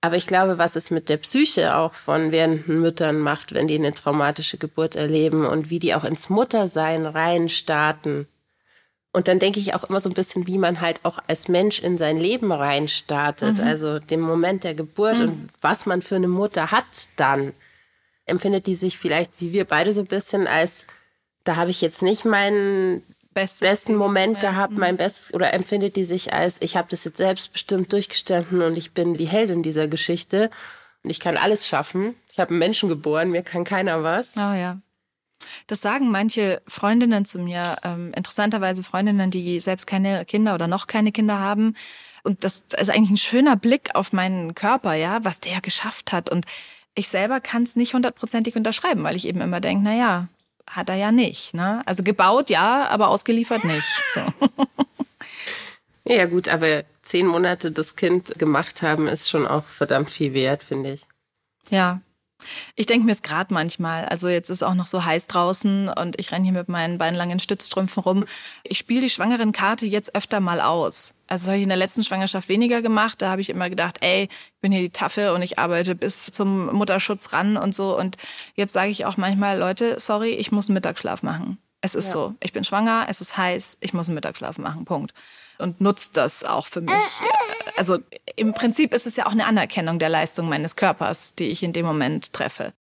Aber ich glaube, was es mit der Psyche auch von werdenden Müttern macht, wenn die eine traumatische Geburt erleben und wie die auch ins Muttersein reinstarten. Und dann denke ich auch immer so ein bisschen, wie man halt auch als Mensch in sein Leben reinstartet. Mhm. Also den Moment der Geburt mhm. und was man für eine Mutter hat dann. Empfindet die sich vielleicht wie wir beide so ein bisschen als, da habe ich jetzt nicht meinen Bestes besten Moment gehabt, mein mhm. Bestes, oder empfindet die sich als, ich habe das jetzt selbstbestimmt durchgestanden und ich bin die Heldin dieser Geschichte und ich kann alles schaffen. Ich habe einen Menschen geboren, mir kann keiner was. Oh ja. Das sagen manche Freundinnen zu mir, ähm, interessanterweise Freundinnen, die selbst keine Kinder oder noch keine Kinder haben. Und das ist eigentlich ein schöner Blick auf meinen Körper, ja, was der geschafft hat. Und ich selber kann es nicht hundertprozentig unterschreiben, weil ich eben immer denke, na ja, hat er ja nicht. Ne? Also gebaut ja, aber ausgeliefert nicht. So. Ja gut, aber zehn Monate das Kind gemacht haben, ist schon auch verdammt viel wert, finde ich. Ja, ich denke mir es gerade manchmal. Also jetzt ist auch noch so heiß draußen und ich renne hier mit meinen beinlangen Stützstrümpfen rum. Ich spiele die schwangeren Karte jetzt öfter mal aus. Also das habe ich in der letzten Schwangerschaft weniger gemacht. Da habe ich immer gedacht, ey, ich bin hier die Taffe und ich arbeite bis zum Mutterschutz ran und so. Und jetzt sage ich auch manchmal, Leute, sorry, ich muss einen Mittagsschlaf machen. Es ist ja. so. Ich bin schwanger, es ist heiß, ich muss einen Mittagsschlaf machen. Punkt und nutzt das auch für mich. Also im Prinzip ist es ja auch eine Anerkennung der Leistung meines Körpers, die ich in dem Moment treffe.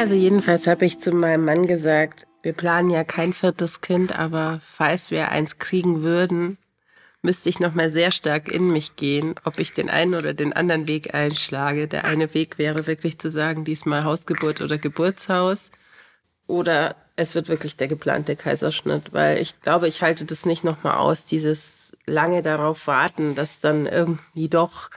Also jedenfalls habe ich zu meinem Mann gesagt, wir planen ja kein viertes Kind, aber falls wir eins kriegen würden, müsste ich noch mal sehr stark in mich gehen, ob ich den einen oder den anderen Weg einschlage. Der eine Weg wäre wirklich zu sagen, diesmal Hausgeburt oder Geburtshaus. Oder es wird wirklich der geplante Kaiserschnitt, weil ich glaube, ich halte das nicht noch mal aus, dieses lange darauf warten, dass dann irgendwie doch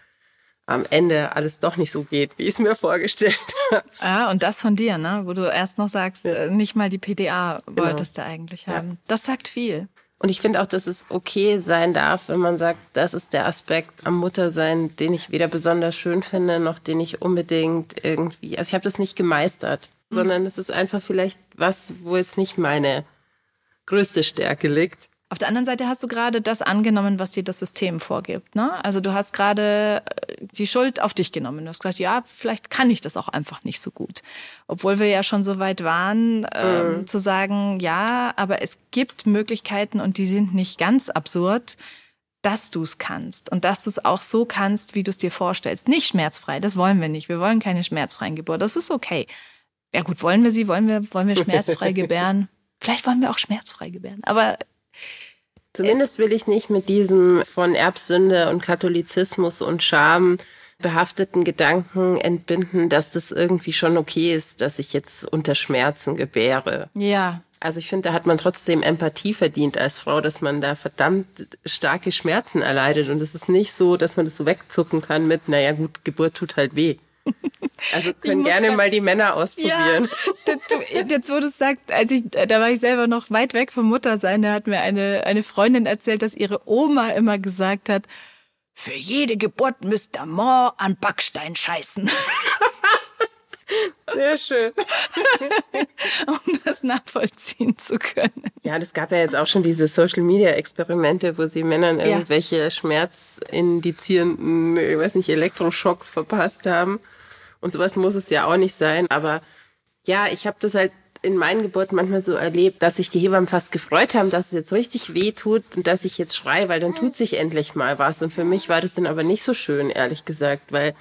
am Ende alles doch nicht so geht, wie ich es mir vorgestellt habe. Ah, und das von dir, ne? Wo du erst noch sagst, ja. Äh, nicht mal die PDA genau. wolltest du eigentlich haben. Ja. Das sagt viel. Und ich finde auch, dass es okay sein darf, wenn man sagt, das ist der Aspekt am Muttersein, den ich weder besonders schön finde, noch den ich unbedingt irgendwie. Also ich habe das nicht gemeistert, mhm. sondern es ist einfach vielleicht was, wo jetzt nicht meine größte Stärke liegt. Auf der anderen Seite hast du gerade das angenommen, was dir das System vorgibt. Ne? Also du hast gerade äh, die Schuld auf dich genommen. Du hast gesagt, ja, vielleicht kann ich das auch einfach nicht so gut. Obwohl wir ja schon so weit waren, ähm, mhm. zu sagen, ja, aber es gibt Möglichkeiten und die sind nicht ganz absurd, dass du es kannst und dass du es auch so kannst, wie du es dir vorstellst. Nicht schmerzfrei, das wollen wir nicht. Wir wollen keine schmerzfreien Geburt. Das ist okay. Ja gut, wollen wir sie? Wollen wir, wollen wir schmerzfrei gebären? Vielleicht wollen wir auch schmerzfrei gebären. Aber Zumindest will ich nicht mit diesem von Erbsünde und Katholizismus und Scham behafteten Gedanken entbinden, dass das irgendwie schon okay ist, dass ich jetzt unter Schmerzen gebäre. Ja. Also ich finde, da hat man trotzdem Empathie verdient als Frau, dass man da verdammt starke Schmerzen erleidet. Und es ist nicht so, dass man das so wegzucken kann mit, naja gut, Geburt tut halt weh. Also können gerne mal die Männer ausprobieren. Ja, du, jetzt wo du sagst, als ich, da war ich selber noch weit weg vom Muttersein, da hat mir eine, eine Freundin erzählt, dass ihre Oma immer gesagt hat, für jede Geburt müsst ihr more an Backstein scheißen. Sehr schön. um das nachvollziehen zu können. Ja, das gab ja jetzt auch schon diese Social Media Experimente, wo sie Männern irgendwelche ja. schmerzindizierenden, ich weiß nicht, Elektroschocks verpasst haben. Und sowas muss es ja auch nicht sein. Aber ja, ich habe das halt in meinen Geburten manchmal so erlebt, dass sich die Hebammen fast gefreut haben, dass es jetzt richtig weh tut und dass ich jetzt schreie, weil dann tut sich endlich mal was. Und für mich war das dann aber nicht so schön, ehrlich gesagt, weil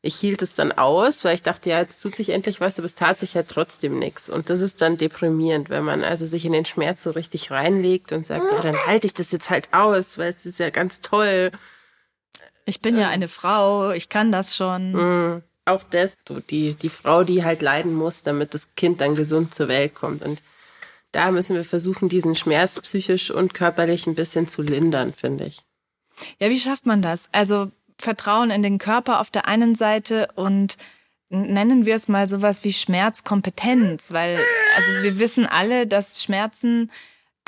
ich hielt es dann aus, weil ich dachte, ja, jetzt tut sich endlich was, aber es tat sich halt trotzdem nichts. Und das ist dann deprimierend, wenn man also sich in den Schmerz so richtig reinlegt und sagt, ja, dann halte ich das jetzt halt aus, weil es ist ja ganz toll. Ich bin ja eine Frau, ich kann das schon. Mhm auch das, die, die Frau, die halt leiden muss, damit das Kind dann gesund zur Welt kommt. Und da müssen wir versuchen, diesen Schmerz psychisch und körperlich ein bisschen zu lindern, finde ich. Ja, wie schafft man das? Also Vertrauen in den Körper auf der einen Seite und nennen wir es mal sowas wie Schmerzkompetenz, weil also wir wissen alle, dass Schmerzen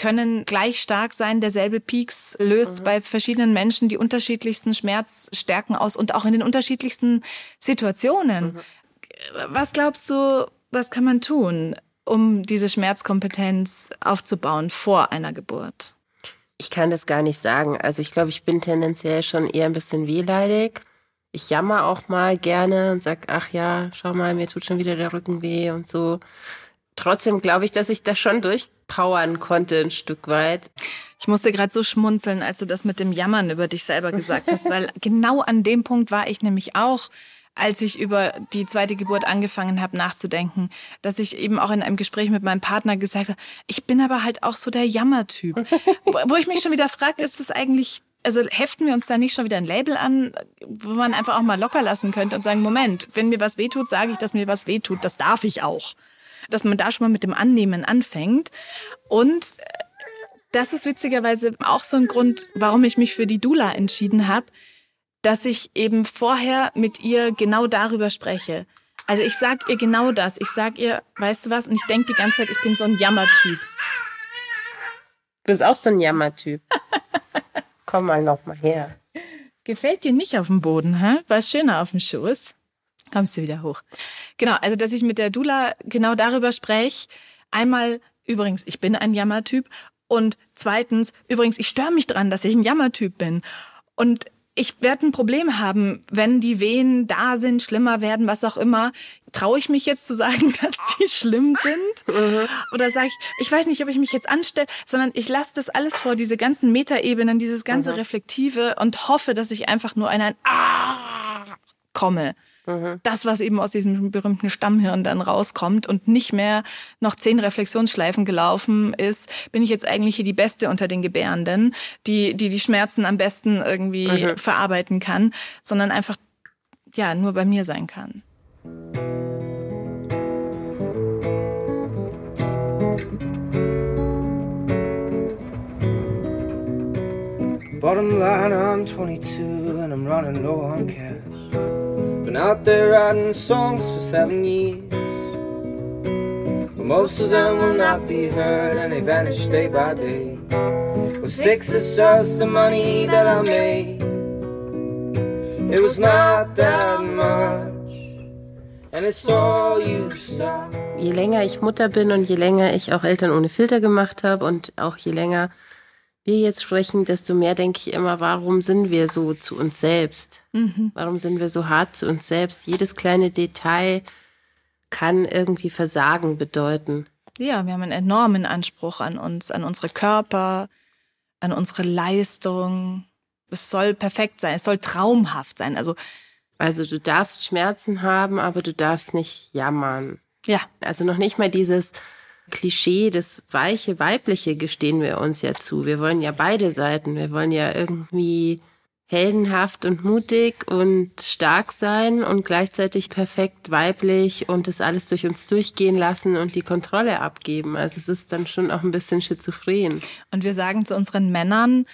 können gleich stark sein. Derselbe Peaks löst mhm. bei verschiedenen Menschen die unterschiedlichsten Schmerzstärken aus und auch in den unterschiedlichsten Situationen. Mhm. Was glaubst du, was kann man tun, um diese Schmerzkompetenz aufzubauen vor einer Geburt? Ich kann das gar nicht sagen. Also ich glaube, ich bin tendenziell schon eher ein bisschen wehleidig. Ich jammer auch mal gerne und sag, ach ja, schau mal, mir tut schon wieder der Rücken weh und so trotzdem glaube ich, dass ich da schon durchpowern konnte ein Stück weit. Ich musste gerade so schmunzeln, als du das mit dem Jammern über dich selber gesagt hast, weil genau an dem Punkt war ich nämlich auch, als ich über die zweite Geburt angefangen habe nachzudenken, dass ich eben auch in einem Gespräch mit meinem Partner gesagt habe, ich bin aber halt auch so der Jammertyp. Wo ich mich schon wieder frage, ist das eigentlich also heften wir uns da nicht schon wieder ein Label an, wo man einfach auch mal locker lassen könnte und sagen, Moment, wenn mir was wehtut, sage ich, dass mir was wehtut. Das darf ich auch dass man da schon mal mit dem Annehmen anfängt. Und äh, das ist witzigerweise auch so ein Grund, warum ich mich für die Dula entschieden habe, dass ich eben vorher mit ihr genau darüber spreche. Also ich sag ihr genau das. Ich sag ihr, weißt du was? Und ich denke die ganze Zeit, ich bin so ein Jammertyp. Du bist auch so ein Jammertyp. Komm mal noch mal her. Gefällt dir nicht auf dem Boden, hä? War schöner auf dem Schoß? Kommst du wieder hoch. Genau, also dass ich mit der Dula genau darüber spreche. Einmal, übrigens, ich bin ein Jammertyp. Und zweitens, übrigens, ich störe mich dran, dass ich ein Jammertyp bin. Und ich werde ein Problem haben, wenn die Wehen da sind, schlimmer werden, was auch immer. Traue ich mich jetzt zu sagen, dass die schlimm sind? Mhm. Oder sage ich, ich weiß nicht, ob ich mich jetzt anstelle, sondern ich lasse das alles vor, diese ganzen Metaebenen, dieses ganze mhm. Reflektive und hoffe, dass ich einfach nur in ein Ah komme. Mhm. Das, was eben aus diesem berühmten Stammhirn dann rauskommt und nicht mehr noch zehn Reflexionsschleifen gelaufen ist, bin ich jetzt eigentlich hier die Beste unter den Gebärenden, die die, die Schmerzen am besten irgendwie mhm. verarbeiten kann, sondern einfach, ja, nur bei mir sein kann. Bottom line, I'm 22 and I'm running low on cash. Been out there writing songs for seven years. But most of them will not be heard and they vanish day by day. What sticks is just the money that I made. It was not that much. Je länger ich Mutter bin und je länger ich auch Eltern ohne Filter gemacht habe und auch je länger wir jetzt sprechen, desto mehr denke ich immer, warum sind wir so zu uns selbst? Mhm. Warum sind wir so hart zu uns selbst? Jedes kleine Detail kann irgendwie Versagen bedeuten. Ja, wir haben einen enormen Anspruch an uns, an unsere Körper, an unsere Leistung. Es soll perfekt sein, es soll traumhaft sein. Also, also du darfst Schmerzen haben, aber du darfst nicht jammern. Ja. Also noch nicht mal dieses, Klischee, das weiche Weibliche gestehen wir uns ja zu. Wir wollen ja beide Seiten. Wir wollen ja irgendwie heldenhaft und mutig und stark sein und gleichzeitig perfekt weiblich und das alles durch uns durchgehen lassen und die Kontrolle abgeben. Also es ist dann schon auch ein bisschen schizophren. Und wir sagen zu unseren Männern,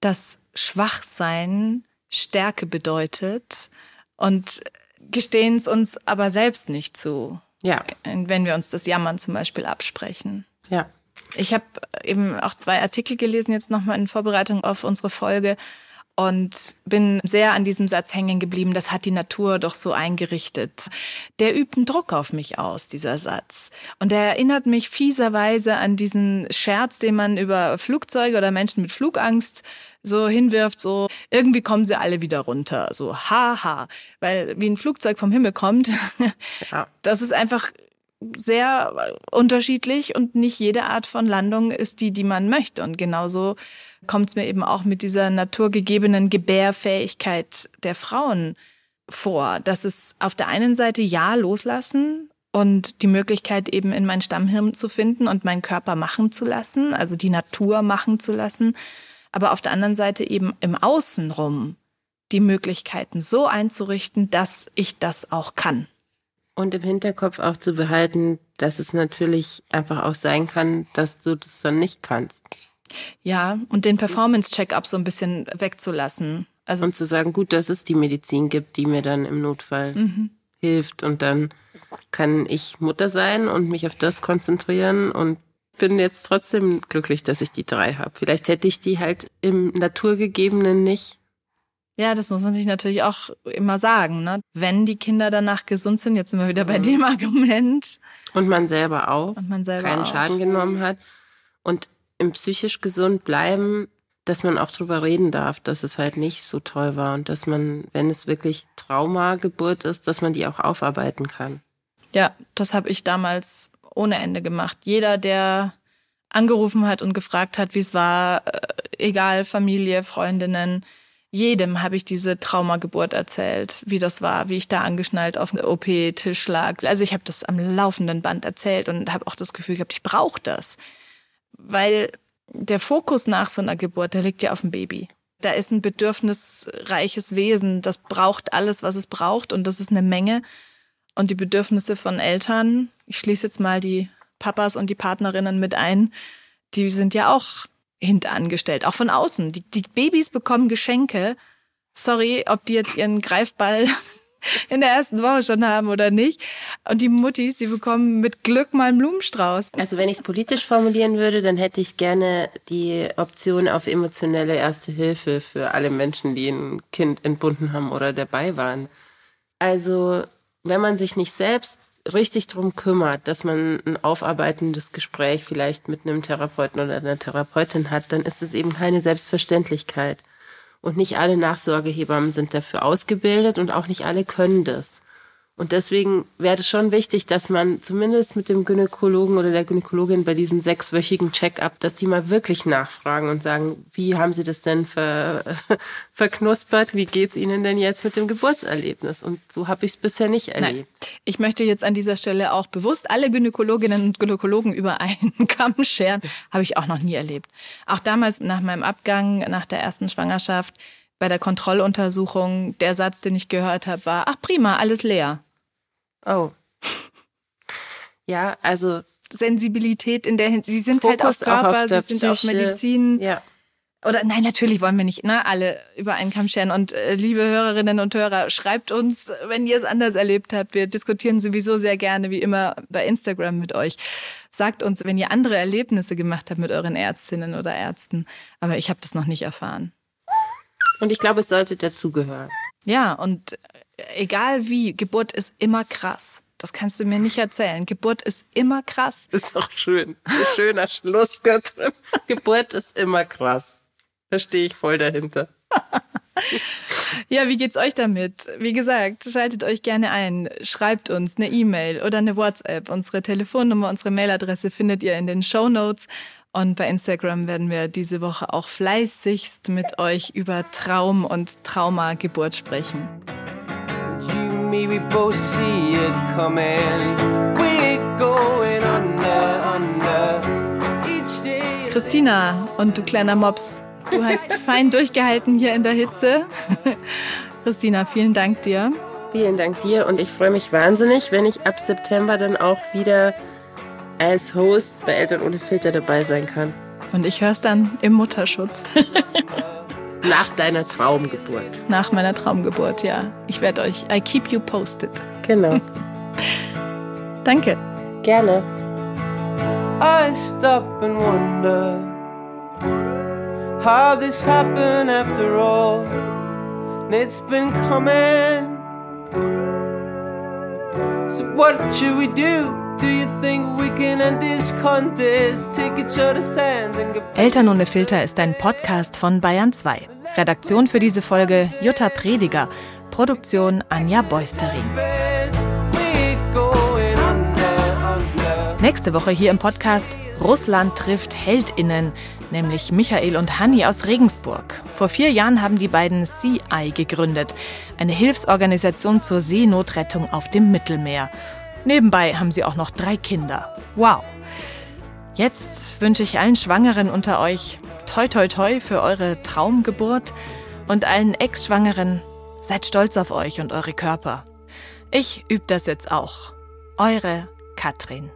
dass Schwachsein Stärke bedeutet und gestehen es uns aber selbst nicht zu. Ja. Wenn wir uns das Jammern zum Beispiel absprechen. Ja. Ich habe eben auch zwei Artikel gelesen, jetzt nochmal in Vorbereitung auf unsere Folge und bin sehr an diesem Satz hängen geblieben, das hat die Natur doch so eingerichtet. Der übt einen Druck auf mich aus, dieser Satz. Und er erinnert mich fieserweise an diesen Scherz, den man über Flugzeuge oder Menschen mit Flugangst so hinwirft, so irgendwie kommen sie alle wieder runter, so haha, weil wie ein Flugzeug vom Himmel kommt, ja. das ist einfach sehr unterschiedlich und nicht jede Art von Landung ist die, die man möchte. Und genauso kommt es mir eben auch mit dieser naturgegebenen Gebärfähigkeit der Frauen vor, dass es auf der einen Seite ja loslassen und die Möglichkeit eben in mein Stammhirn zu finden und meinen Körper machen zu lassen, also die Natur machen zu lassen, aber auf der anderen Seite eben im Außenrum die Möglichkeiten so einzurichten, dass ich das auch kann. Und im Hinterkopf auch zu behalten, dass es natürlich einfach auch sein kann, dass du das dann nicht kannst. Ja, und den Performance-Check-up so ein bisschen wegzulassen. Also und zu sagen, gut, dass es die Medizin gibt, die mir dann im Notfall mhm. hilft. Und dann kann ich Mutter sein und mich auf das konzentrieren und bin jetzt trotzdem glücklich, dass ich die drei habe. Vielleicht hätte ich die halt im Naturgegebenen nicht. Ja, das muss man sich natürlich auch immer sagen. Ne? Wenn die Kinder danach gesund sind, jetzt sind wir wieder bei mhm. dem Argument. Und man selber auch. Und man selber keinen auch. Schaden genommen hat. Und im psychisch gesund bleiben, dass man auch drüber reden darf, dass es halt nicht so toll war und dass man, wenn es wirklich Traumageburt ist, dass man die auch aufarbeiten kann. Ja, das habe ich damals ohne Ende gemacht. Jeder, der angerufen hat und gefragt hat, wie es war, äh, egal Familie, Freundinnen, jedem habe ich diese Traumageburt erzählt, wie das war, wie ich da angeschnallt auf dem OP-Tisch lag. Also ich habe das am laufenden Band erzählt und habe auch das Gefühl gehabt, ich brauche das. Weil der Fokus nach so einer Geburt, der liegt ja auf dem Baby. Da ist ein bedürfnisreiches Wesen, das braucht alles, was es braucht und das ist eine Menge. Und die Bedürfnisse von Eltern, ich schließe jetzt mal die Papas und die Partnerinnen mit ein, die sind ja auch hinterangestellt, auch von außen. Die, die Babys bekommen Geschenke. Sorry, ob die jetzt ihren Greifball in der ersten Woche schon haben oder nicht. Und die Muttis, die bekommen mit Glück mal einen Blumenstrauß. Also wenn ich es politisch formulieren würde, dann hätte ich gerne die Option auf emotionelle Erste Hilfe für alle Menschen, die ein Kind entbunden haben oder dabei waren. Also wenn man sich nicht selbst richtig drum kümmert, dass man ein aufarbeitendes Gespräch vielleicht mit einem Therapeuten oder einer Therapeutin hat, dann ist es eben keine Selbstverständlichkeit. Und nicht alle Nachsorgehebammen sind dafür ausgebildet und auch nicht alle können das. Und deswegen wäre es schon wichtig, dass man zumindest mit dem Gynäkologen oder der Gynäkologin bei diesem sechswöchigen Check-up, dass die mal wirklich nachfragen und sagen, wie haben Sie das denn ver, verknuspert? Wie geht's Ihnen denn jetzt mit dem Geburtserlebnis? Und so habe ich es bisher nicht erlebt. Nein. Ich möchte jetzt an dieser Stelle auch bewusst alle Gynäkologinnen und Gynäkologen über einen Kamm scheren. Habe ich auch noch nie erlebt. Auch damals nach meinem Abgang, nach der ersten Schwangerschaft, bei der Kontrolluntersuchung, der Satz, den ich gehört habe, war, ach prima, alles leer. Oh. Ja, also Sensibilität in der Hinsicht. Sie sind Fokus halt auf Körper, auf sie sind auf Medizin. Ja. Oder nein, natürlich wollen wir nicht ne, alle über einen Kamm scheren. Und äh, liebe Hörerinnen und Hörer, schreibt uns, wenn ihr es anders erlebt habt. Wir diskutieren sowieso sehr gerne, wie immer, bei Instagram mit euch. Sagt uns, wenn ihr andere Erlebnisse gemacht habt mit euren Ärztinnen oder Ärzten. Aber ich habe das noch nicht erfahren. Und ich glaube, es sollte dazugehören. Ja, und egal wie, Geburt ist immer krass. Das kannst du mir nicht erzählen. Geburt ist immer krass. Ist auch schön. Ein schöner Schluss, Katrin. Geburt ist immer krass. Da stehe ich voll dahinter. ja, wie geht's euch damit? Wie gesagt, schaltet euch gerne ein, schreibt uns eine E-Mail oder eine WhatsApp. Unsere Telefonnummer, unsere Mailadresse findet ihr in den Show Notes. Und bei Instagram werden wir diese Woche auch fleißigst mit euch über Traum und Traumageburt sprechen we both see it coming. We're going under, under. Each day Christina und du kleiner Mops, du hast fein durchgehalten hier in der Hitze. Christina, vielen Dank dir. Vielen Dank dir und ich freue mich wahnsinnig, wenn ich ab September dann auch wieder als Host bei Eltern ohne Filter dabei sein kann. Und ich höre es dann im Mutterschutz. Nach deiner Traumgeburt. Nach meiner Traumgeburt, ja. Ich werde euch, I keep you posted. Genau. Danke. Gerne. I stop and wonder how this happened after all. And it's been coming. So, what should we do? Eltern ohne Filter ist ein Podcast von Bayern 2. Redaktion für diese Folge Jutta Prediger. Produktion Anja Beusterin. Nächste Woche hier im Podcast Russland trifft HeldInnen, nämlich Michael und Hanni aus Regensburg. Vor vier Jahren haben die beiden Sea Eye gegründet, eine Hilfsorganisation zur Seenotrettung auf dem Mittelmeer. Nebenbei haben sie auch noch drei Kinder. Wow! Jetzt wünsche ich allen Schwangeren unter euch toi toi toi für eure Traumgeburt und allen Ex-Schwangeren seid stolz auf euch und eure Körper. Ich übe das jetzt auch. Eure Katrin.